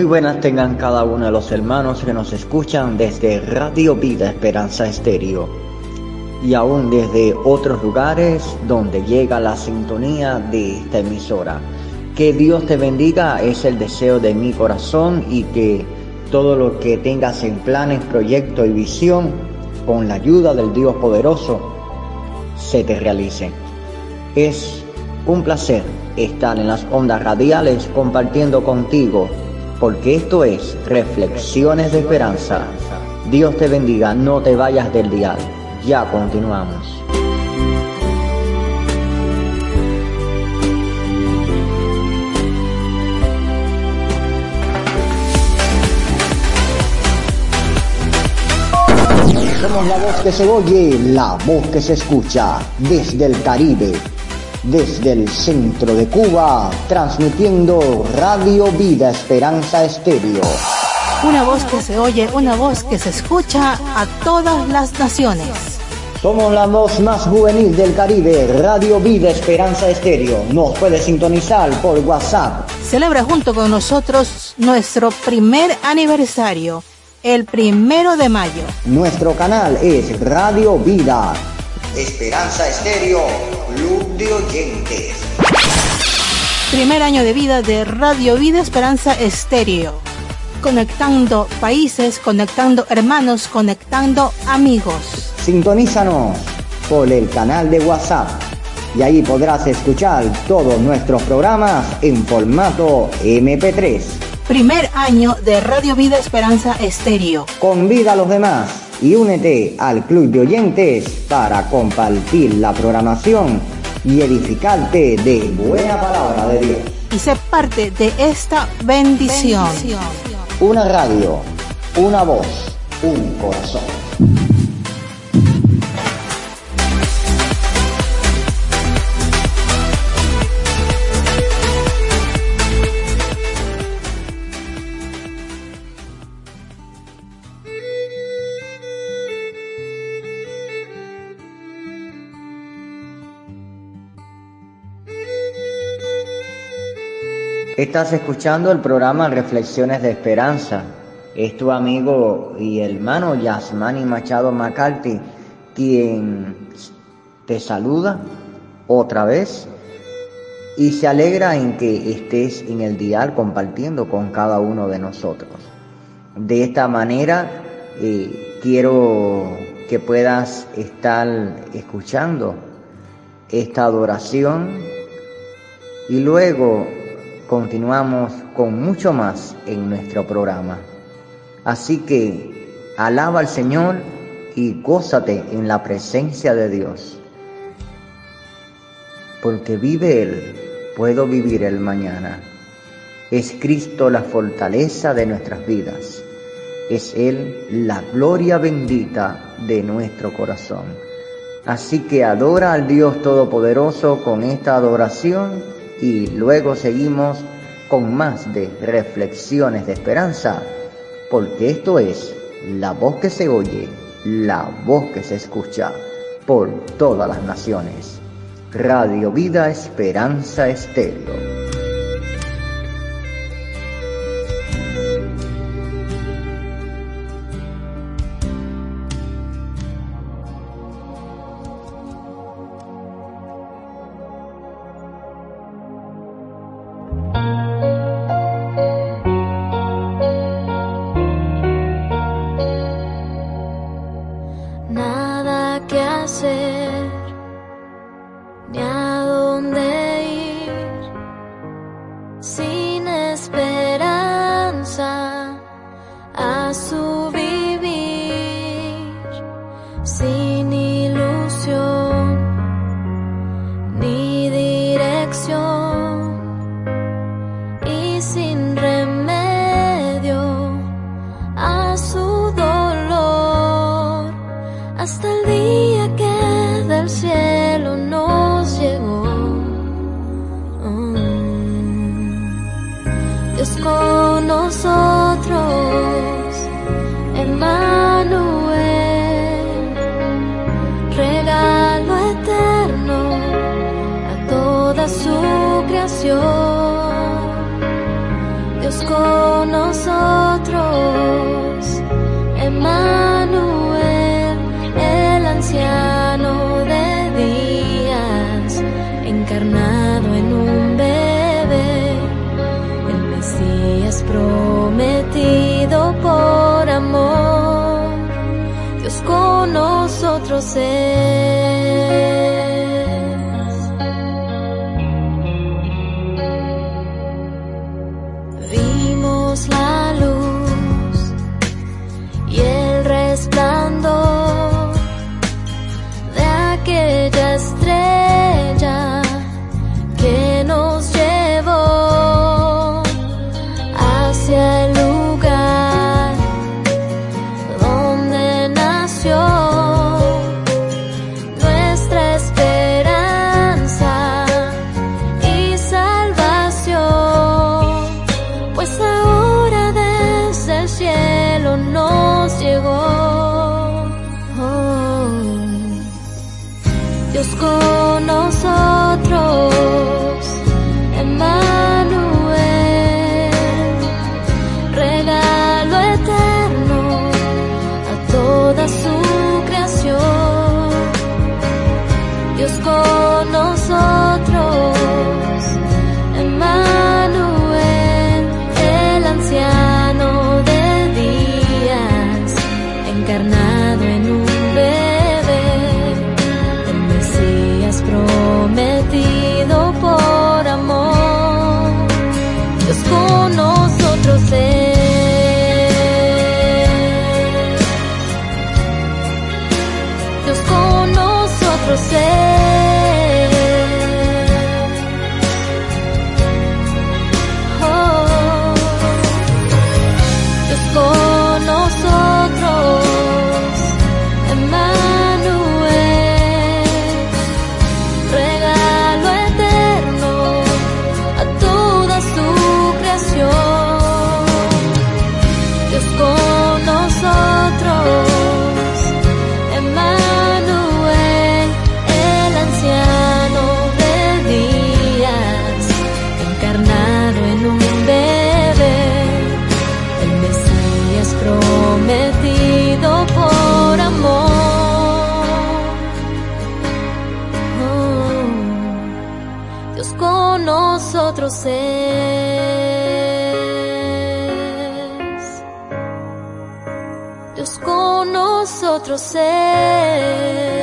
Muy buenas tengan cada uno de los hermanos que nos escuchan desde Radio Vida Esperanza Estéreo y aún desde otros lugares donde llega la sintonía de esta emisora. Que Dios te bendiga es el deseo de mi corazón y que todo lo que tengas en planes, proyecto y visión, con la ayuda del Dios poderoso, se te realice. Es un placer estar en las ondas radiales compartiendo contigo porque esto es Reflexiones de Esperanza. Dios te bendiga, no te vayas del dial. Ya continuamos. Somos la voz que se oye, la voz que se escucha desde el Caribe desde el centro de Cuba, transmitiendo Radio Vida Esperanza Estéreo. Una voz que se oye, una voz que se escucha a todas las naciones. Somos la voz más juvenil del Caribe, Radio Vida Esperanza Estéreo. Nos puede sintonizar por WhatsApp. Celebra junto con nosotros nuestro primer aniversario, el primero de mayo. Nuestro canal es Radio Vida Esperanza Estéreo, de Oyentes. Primer año de vida de Radio Vida Esperanza Estéreo. Conectando países, conectando hermanos, conectando amigos. Sintonízanos por el canal de WhatsApp y ahí podrás escuchar todos nuestros programas en formato MP3. Primer año de Radio Vida Esperanza Estéreo. Convida a los demás y únete al club de oyentes para compartir la programación y edificarte de buena palabra de Dios. Y ser parte de esta bendición. bendición. Una radio, una voz, un corazón. Estás escuchando el programa Reflexiones de Esperanza. Es tu amigo y hermano Yasmani Machado McCarthy quien te saluda otra vez y se alegra en que estés en el dial compartiendo con cada uno de nosotros. De esta manera eh, quiero que puedas estar escuchando esta adoración y luego continuamos con mucho más en nuestro programa. Así que alaba al Señor y gózate en la presencia de Dios. Porque vive Él, puedo vivir el mañana. Es Cristo la fortaleza de nuestras vidas. Es Él la gloria bendita de nuestro corazón. Así que adora al Dios Todopoderoso con esta adoración y luego seguimos con más de reflexiones de esperanza, porque esto es la voz que se oye, la voz que se escucha por todas las naciones. Radio Vida Esperanza Estéreo. Nosotros es. Dios con nosotros es.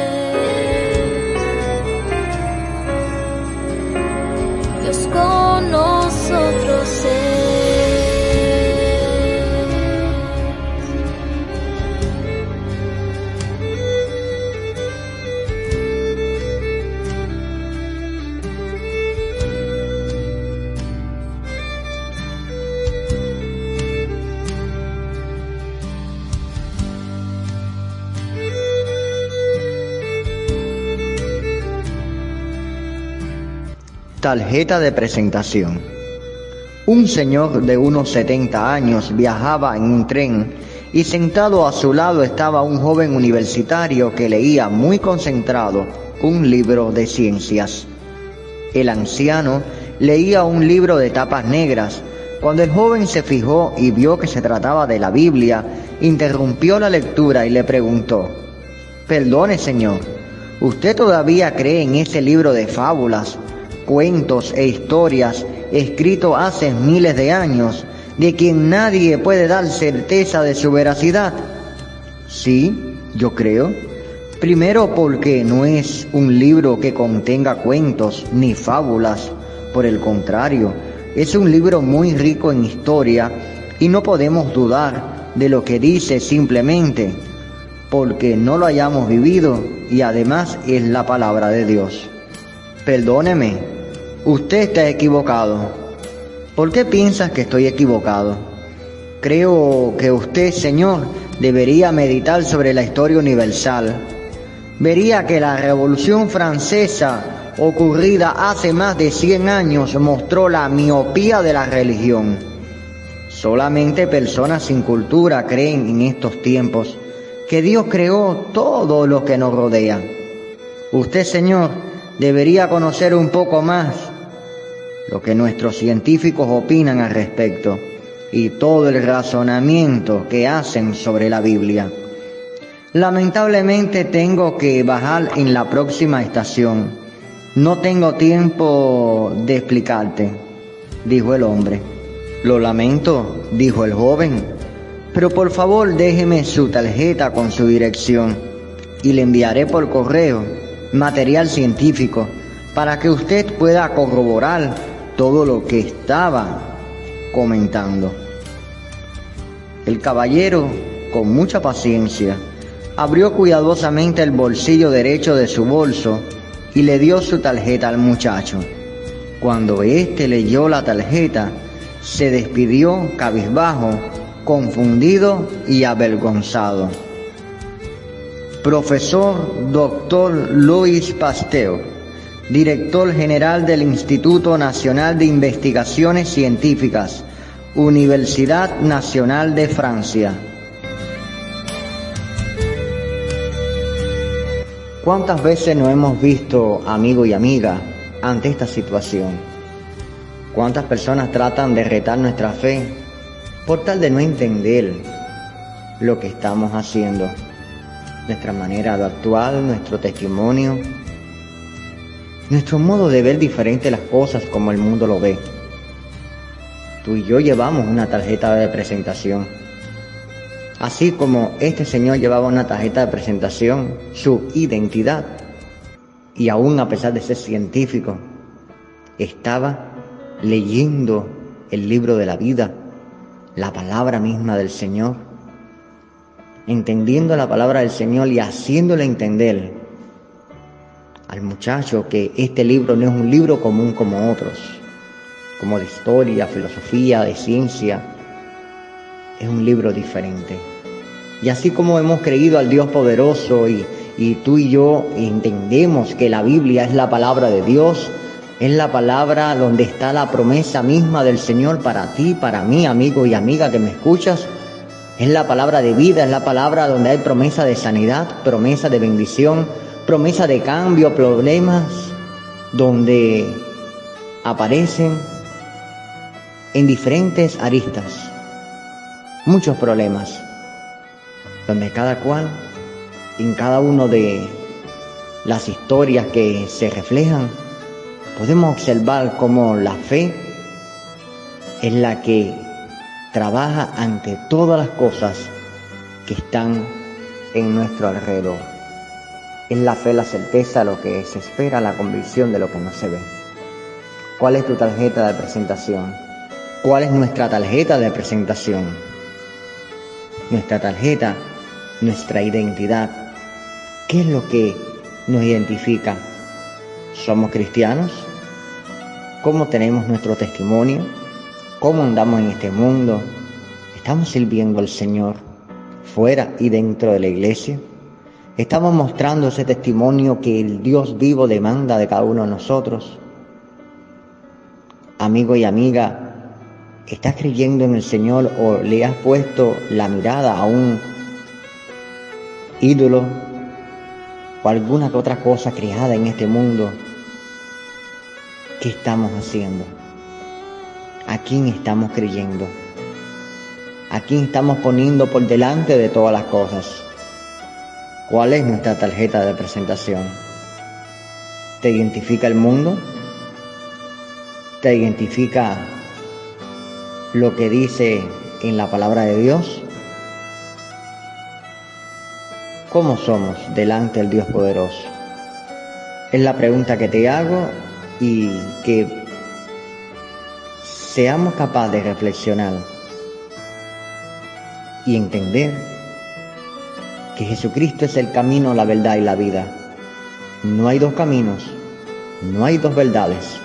Tarjeta de presentación. Un señor de unos 70 años viajaba en un tren y sentado a su lado estaba un joven universitario que leía muy concentrado un libro de ciencias. El anciano leía un libro de tapas negras. Cuando el joven se fijó y vio que se trataba de la Biblia, interrumpió la lectura y le preguntó, Perdone, señor, ¿usted todavía cree en ese libro de fábulas, cuentos e historias escrito hace miles de años, de quien nadie puede dar certeza de su veracidad? Sí, yo creo. Primero porque no es un libro que contenga cuentos ni fábulas, por el contrario, es un libro muy rico en historia y no podemos dudar de lo que dice simplemente porque no lo hayamos vivido y además es la palabra de Dios. Perdóneme, usted está equivocado. ¿Por qué piensas que estoy equivocado? Creo que usted, Señor, debería meditar sobre la historia universal. Vería que la Revolución Francesa, ocurrida hace más de 100 años, mostró la miopía de la religión. Solamente personas sin cultura creen en estos tiempos que Dios creó todo lo que nos rodea. Usted, Señor, debería conocer un poco más lo que nuestros científicos opinan al respecto y todo el razonamiento que hacen sobre la Biblia. Lamentablemente tengo que bajar en la próxima estación. No tengo tiempo de explicarte, dijo el hombre. Lo lamento, dijo el joven, pero por favor déjeme su tarjeta con su dirección y le enviaré por correo material científico para que usted pueda corroborar todo lo que estaba comentando. El caballero, con mucha paciencia, abrió cuidadosamente el bolsillo derecho de su bolso y le dio su tarjeta al muchacho. Cuando éste leyó la tarjeta, se despidió cabizbajo, confundido y avergonzado. Profesor Dr. Luis Pasteur, director general del Instituto Nacional de Investigaciones Científicas, Universidad Nacional de Francia. ¿Cuántas veces nos hemos visto, amigo y amiga, ante esta situación? ¿Cuántas personas tratan de retar nuestra fe por tal de no entender lo que estamos haciendo? Nuestra manera de actuar, nuestro testimonio, nuestro modo de ver diferente las cosas como el mundo lo ve. Tú y yo llevamos una tarjeta de presentación Así como este señor llevaba una tarjeta de presentación, su identidad, y aún a pesar de ser científico, estaba leyendo el libro de la vida, la palabra misma del Señor, entendiendo la palabra del Señor y haciéndole entender al muchacho que este libro no es un libro común como otros, como de historia, filosofía, de ciencia, es un libro diferente. Y así como hemos creído al Dios poderoso y, y tú y yo entendemos que la Biblia es la palabra de Dios, es la palabra donde está la promesa misma del Señor para ti, para mí, amigo y amiga que me escuchas. Es la palabra de vida, es la palabra donde hay promesa de sanidad, promesa de bendición, promesa de cambio, problemas, donde aparecen en diferentes aristas muchos problemas, donde cada cual, en cada uno de las historias que se reflejan, podemos observar cómo la fe es la que trabaja ante todas las cosas que están en nuestro alrededor. Es la fe la certeza lo que se espera, la convicción de lo que no se ve. ¿Cuál es tu tarjeta de presentación? ¿Cuál es nuestra tarjeta de presentación? nuestra tarjeta, nuestra identidad. ¿Qué es lo que nos identifica? ¿Somos cristianos? ¿Cómo tenemos nuestro testimonio? ¿Cómo andamos en este mundo? ¿Estamos sirviendo al Señor fuera y dentro de la iglesia? ¿Estamos mostrando ese testimonio que el Dios vivo demanda de cada uno de nosotros? Amigo y amiga, ¿Estás creyendo en el Señor o le has puesto la mirada a un ídolo o alguna que otra cosa creada en este mundo? ¿Qué estamos haciendo? ¿A quién estamos creyendo? ¿A quién estamos poniendo por delante de todas las cosas? ¿Cuál es nuestra tarjeta de presentación? ¿Te identifica el mundo? ¿Te identifica lo que dice en la palabra de Dios? ¿Cómo somos delante del Dios poderoso? Es la pregunta que te hago y que seamos capaces de reflexionar y entender que Jesucristo es el camino, la verdad y la vida. No hay dos caminos, no hay dos verdades,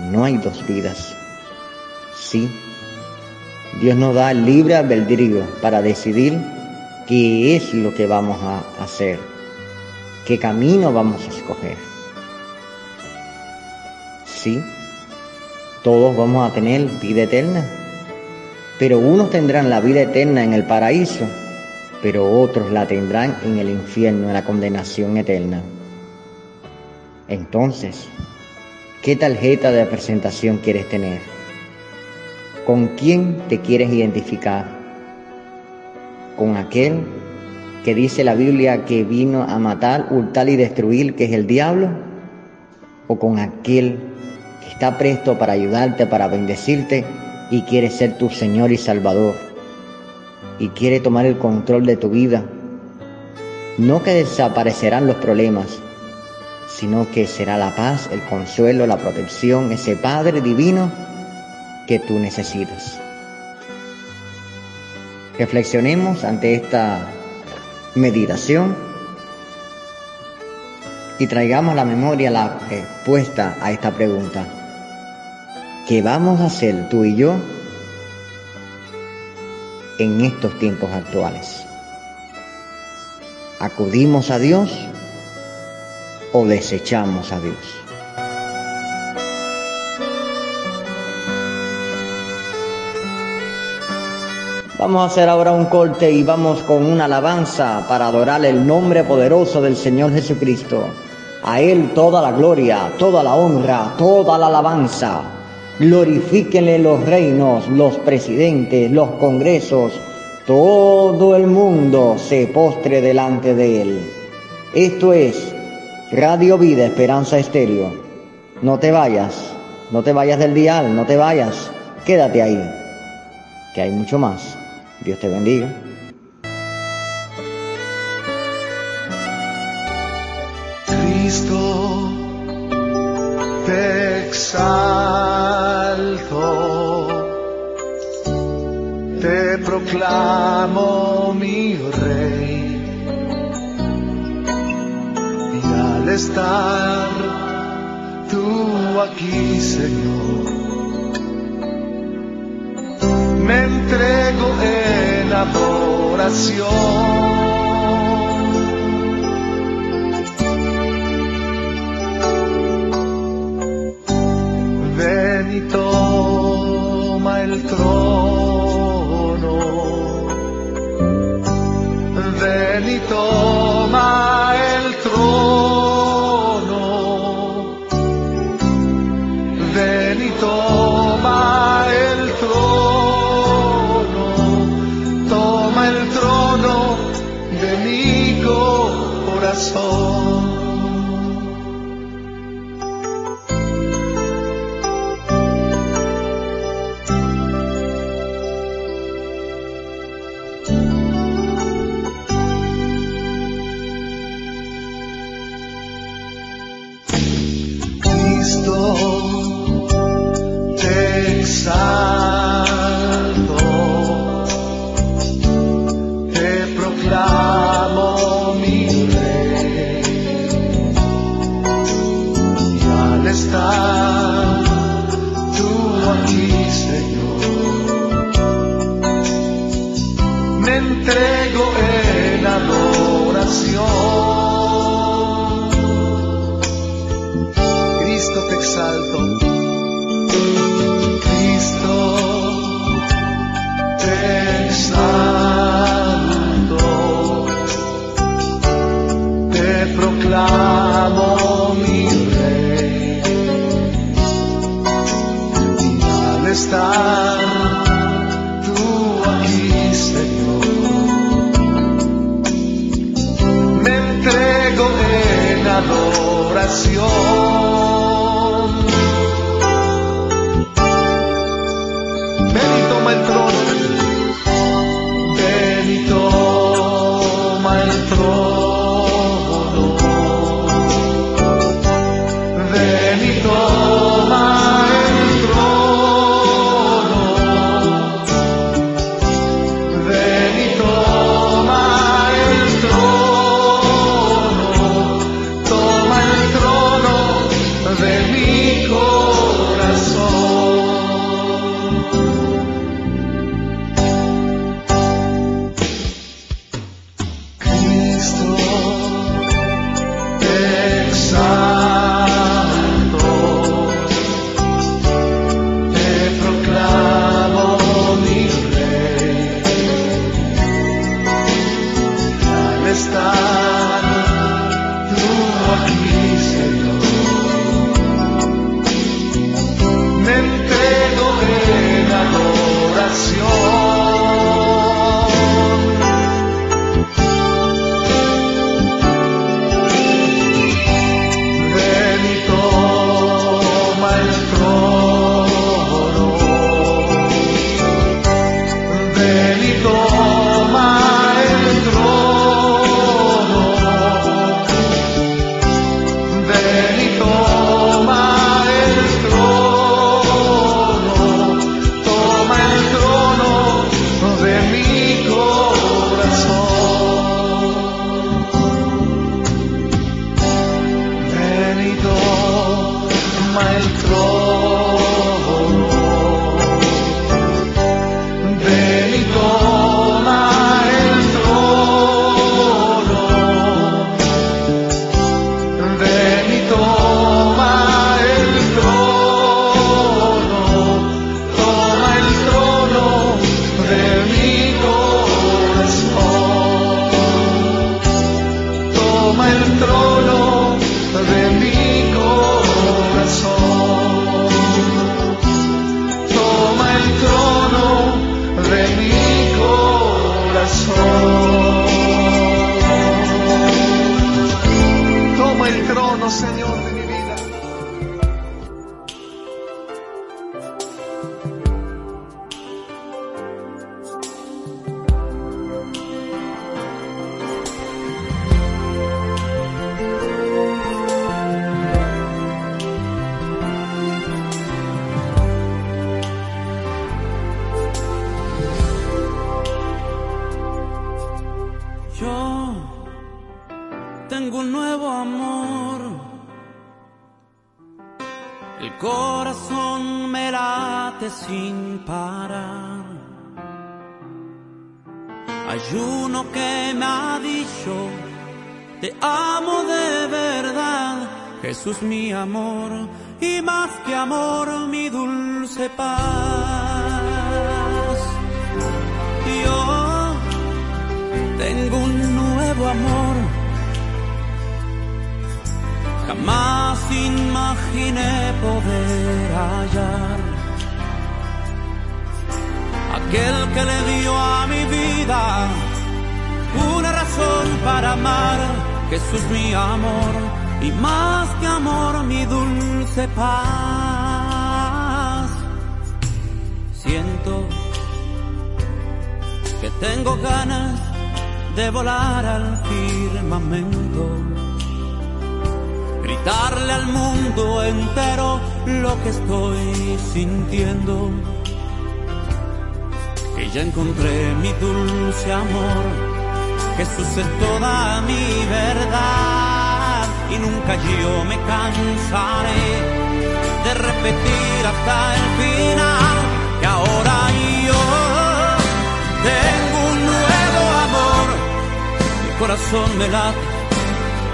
no hay dos vidas. Sí, Dios nos da libre albedrío para decidir qué es lo que vamos a hacer, qué camino vamos a escoger. Sí, todos vamos a tener vida eterna, pero unos tendrán la vida eterna en el paraíso, pero otros la tendrán en el infierno, en la condenación eterna. Entonces, ¿qué tarjeta de presentación quieres tener? ¿Con quién te quieres identificar? ¿Con aquel que dice la Biblia que vino a matar, hurtar y destruir, que es el diablo? ¿O con aquel que está presto para ayudarte, para bendecirte y quiere ser tu Señor y Salvador? Y quiere tomar el control de tu vida. No que desaparecerán los problemas, sino que será la paz, el consuelo, la protección, ese Padre divino que tú necesitas. Reflexionemos ante esta meditación y traigamos a la memoria la respuesta a esta pregunta. ¿Qué vamos a hacer tú y yo en estos tiempos actuales? ¿Acudimos a Dios o desechamos a Dios? Vamos a hacer ahora un corte y vamos con una alabanza para adorar el nombre poderoso del Señor Jesucristo. A Él toda la gloria, toda la honra, toda la alabanza. Glorifíquenle los reinos, los presidentes, los congresos. Todo el mundo se postre delante de Él. Esto es Radio Vida Esperanza Estéreo. No te vayas, no te vayas del dial, no te vayas. Quédate ahí, que hay mucho más. Dios te bendiga. Tú aquí, Señor, me entrego en adoración. Amor. Jamás imaginé poder hallar aquel que le dio a mi vida una razón para amar. Jesús mi amor y más que amor mi dulce paz. Siento que tengo ganas de volar al firmamento, gritarle al mundo entero lo que estoy sintiendo, que ya encontré mi dulce amor, Jesús es toda mi verdad y nunca yo me cansaré de repetir hasta el final corazón me late,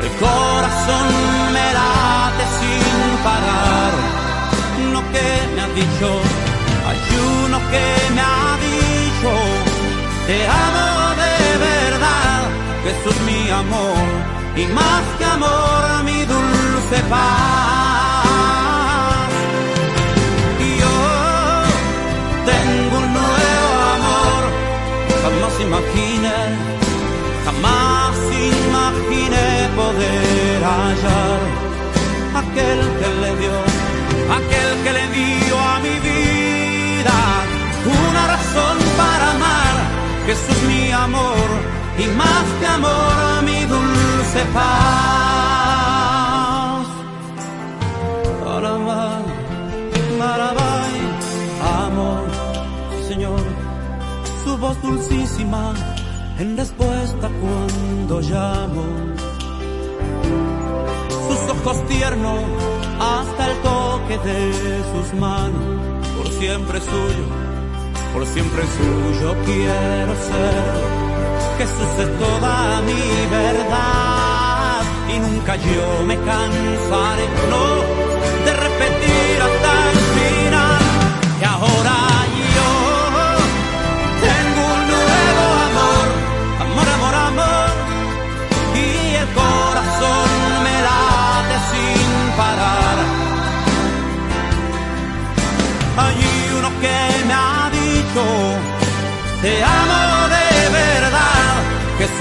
el corazón me late sin parar. Uno que me ha dicho, hay uno que me ha dicho, te amo de verdad, Jesús mi amor, y más que amor mi dulce paz. Y más que amor mi dulce paz. Alabay, alabay, amor, Señor, su voz dulcísima en respuesta cuando llamo. Sus ojos tiernos hasta el toque de sus manos, por siempre suyo, por siempre suyo quiero ser. Jesús es toda mi verdad. Y nunca yo me cansaré, no, de repetir hasta el final. Que ahora yo tengo un nuevo amor, amor, amor, amor, y el corazón me late sin parar. Hay uno que me ha dicho te amo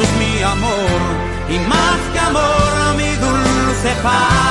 Jesús mi amor, y más que amor mi dulce paz.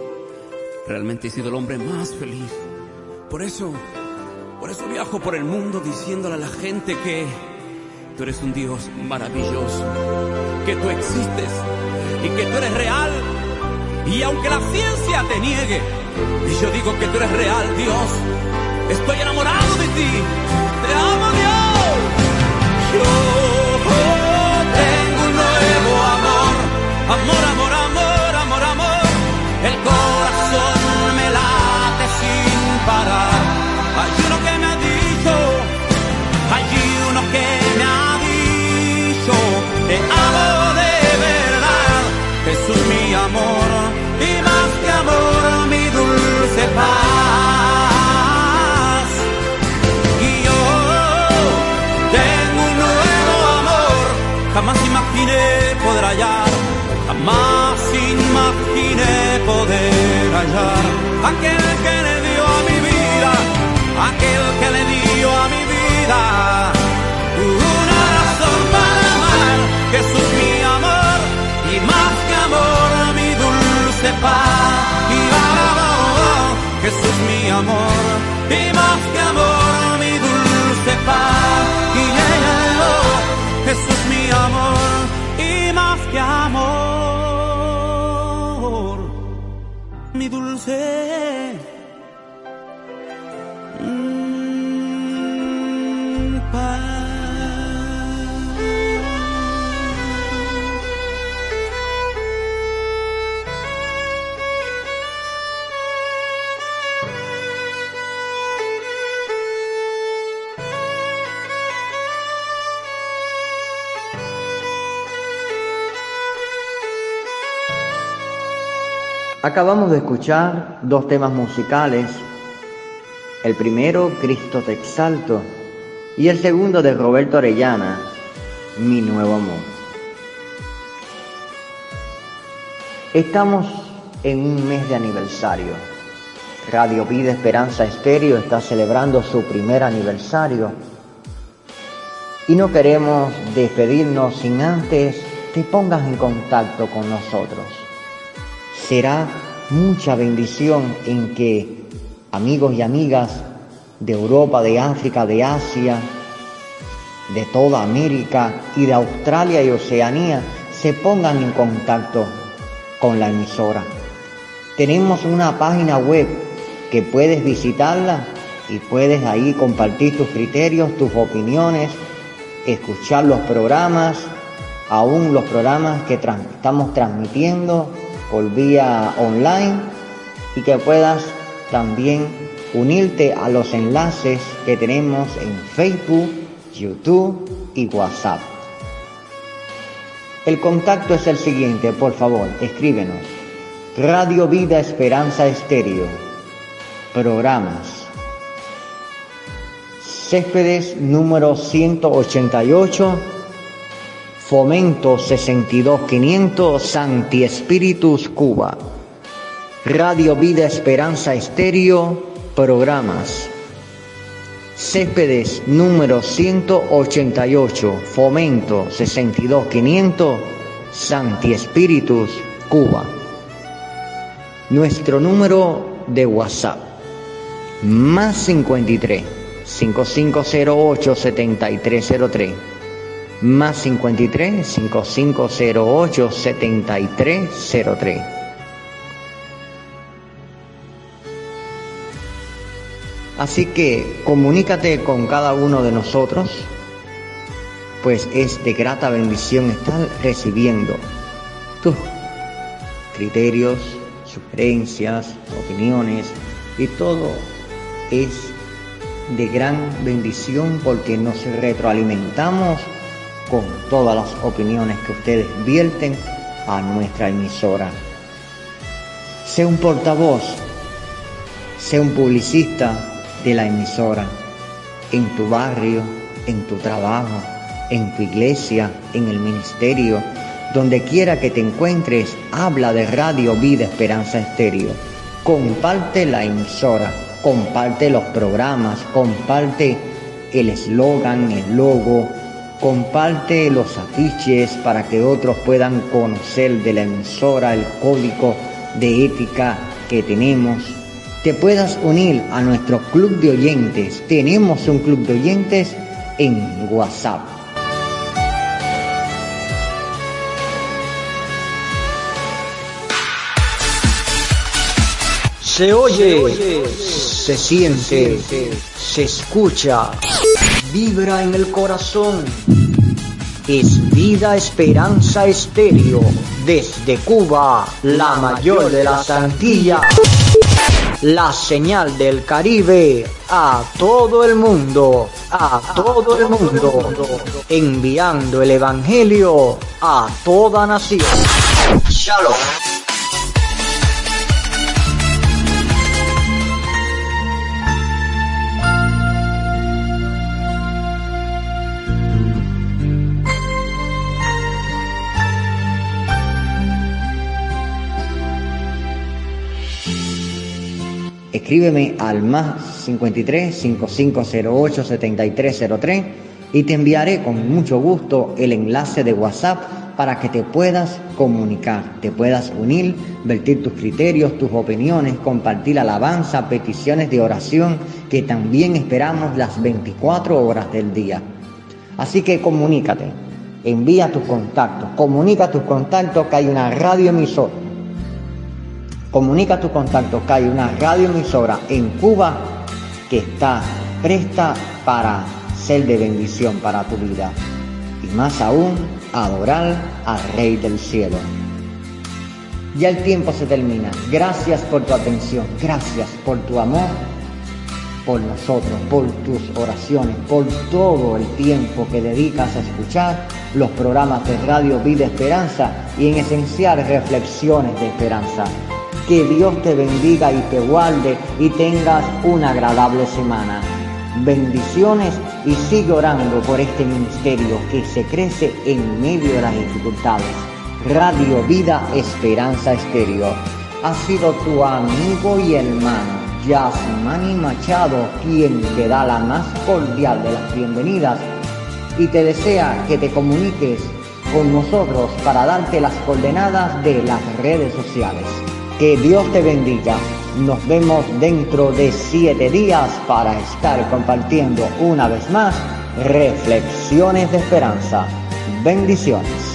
realmente he sido el hombre más feliz. Por eso por eso viajo por el mundo diciéndole a la gente que tú eres un Dios maravilloso, que tú existes y que tú eres real. Y aunque la ciencia te niegue, y yo digo que tú eres real, Dios, estoy enamorado de ti. Te amo, Dios. Yo tengo un nuevo amor, amor, amor, aquel que le dio a mi vida, aquel que le dio a mi vida. Jesús mi amor y más que amor mi dulce paz. Y Jesús mi amor mi Acabamos de escuchar dos temas musicales. El primero, Cristo te exalto, y el segundo de Roberto Orellana, Mi nuevo amor. Estamos en un mes de aniversario. Radio Vida Esperanza Estéreo está celebrando su primer aniversario y no queremos despedirnos sin antes te pongas en contacto con nosotros será mucha bendición en que amigos y amigas de Europa, de África, de Asia, de toda América y de Australia y Oceanía se pongan en contacto con la emisora. Tenemos una página web que puedes visitarla y puedes ahí compartir tus criterios, tus opiniones, escuchar los programas, aún los programas que estamos transmitiendo por vía online y que puedas también unirte a los enlaces que tenemos en Facebook, YouTube y WhatsApp. El contacto es el siguiente, por favor, escríbenos. Radio Vida Esperanza Estéreo. Programas. Céspedes número 188 Fomento 62500 Santi Espíritus Cuba. Radio Vida Esperanza Estéreo, programas. Céspedes número 188, Fomento 62500, Santi Espíritus, Cuba. Nuestro número de WhatsApp, más 53 5508 7303 más 53 5508 7303. Así que comunícate con cada uno de nosotros, pues es de grata bendición estar recibiendo tus criterios, sugerencias, opiniones y todo es de gran bendición porque nos retroalimentamos con todas las opiniones que ustedes vierten a nuestra emisora. Sé un portavoz, sé un publicista de la emisora, en tu barrio, en tu trabajo, en tu iglesia, en el ministerio, donde quiera que te encuentres, habla de Radio Vida Esperanza Estéreo. Comparte la emisora, comparte los programas, comparte el eslogan, el logo, comparte los afiches para que otros puedan conocer de la emisora, el código de ética que tenemos. Te puedas unir a nuestro club de oyentes. Tenemos un club de oyentes en WhatsApp. Se oye, se siente, se escucha, vibra en el corazón. Es Vida Esperanza Estéreo, desde Cuba, la mayor de las Antillas. La señal del Caribe a todo el mundo, a todo el mundo, enviando el Evangelio a toda nación. Shalom. Escríbeme al más 53 5508 7303 y te enviaré con mucho gusto el enlace de WhatsApp para que te puedas comunicar, te puedas unir, vertir tus criterios, tus opiniones, compartir alabanza, peticiones de oración que también esperamos las 24 horas del día. Así que comunícate, envía tus contactos, comunica tus contactos que hay una radio Comunica tu contacto que hay una radioemisora en Cuba que está presta para ser de bendición para tu vida. Y más aún, adorar al Rey del Cielo. Ya el tiempo se termina. Gracias por tu atención. Gracias por tu amor por nosotros, por tus oraciones, por todo el tiempo que dedicas a escuchar los programas de Radio Vida Esperanza y en esencial reflexiones de esperanza. Que Dios te bendiga y te guarde y tengas una agradable semana. Bendiciones y sigue orando por este ministerio que se crece en medio de las dificultades. Radio Vida Esperanza Estéreo. Ha sido tu amigo y hermano Yasmani Machado quien te da la más cordial de las bienvenidas y te desea que te comuniques con nosotros para darte las coordenadas de las redes sociales. Que Dios te bendiga. Nos vemos dentro de siete días para estar compartiendo una vez más reflexiones de esperanza. Bendiciones.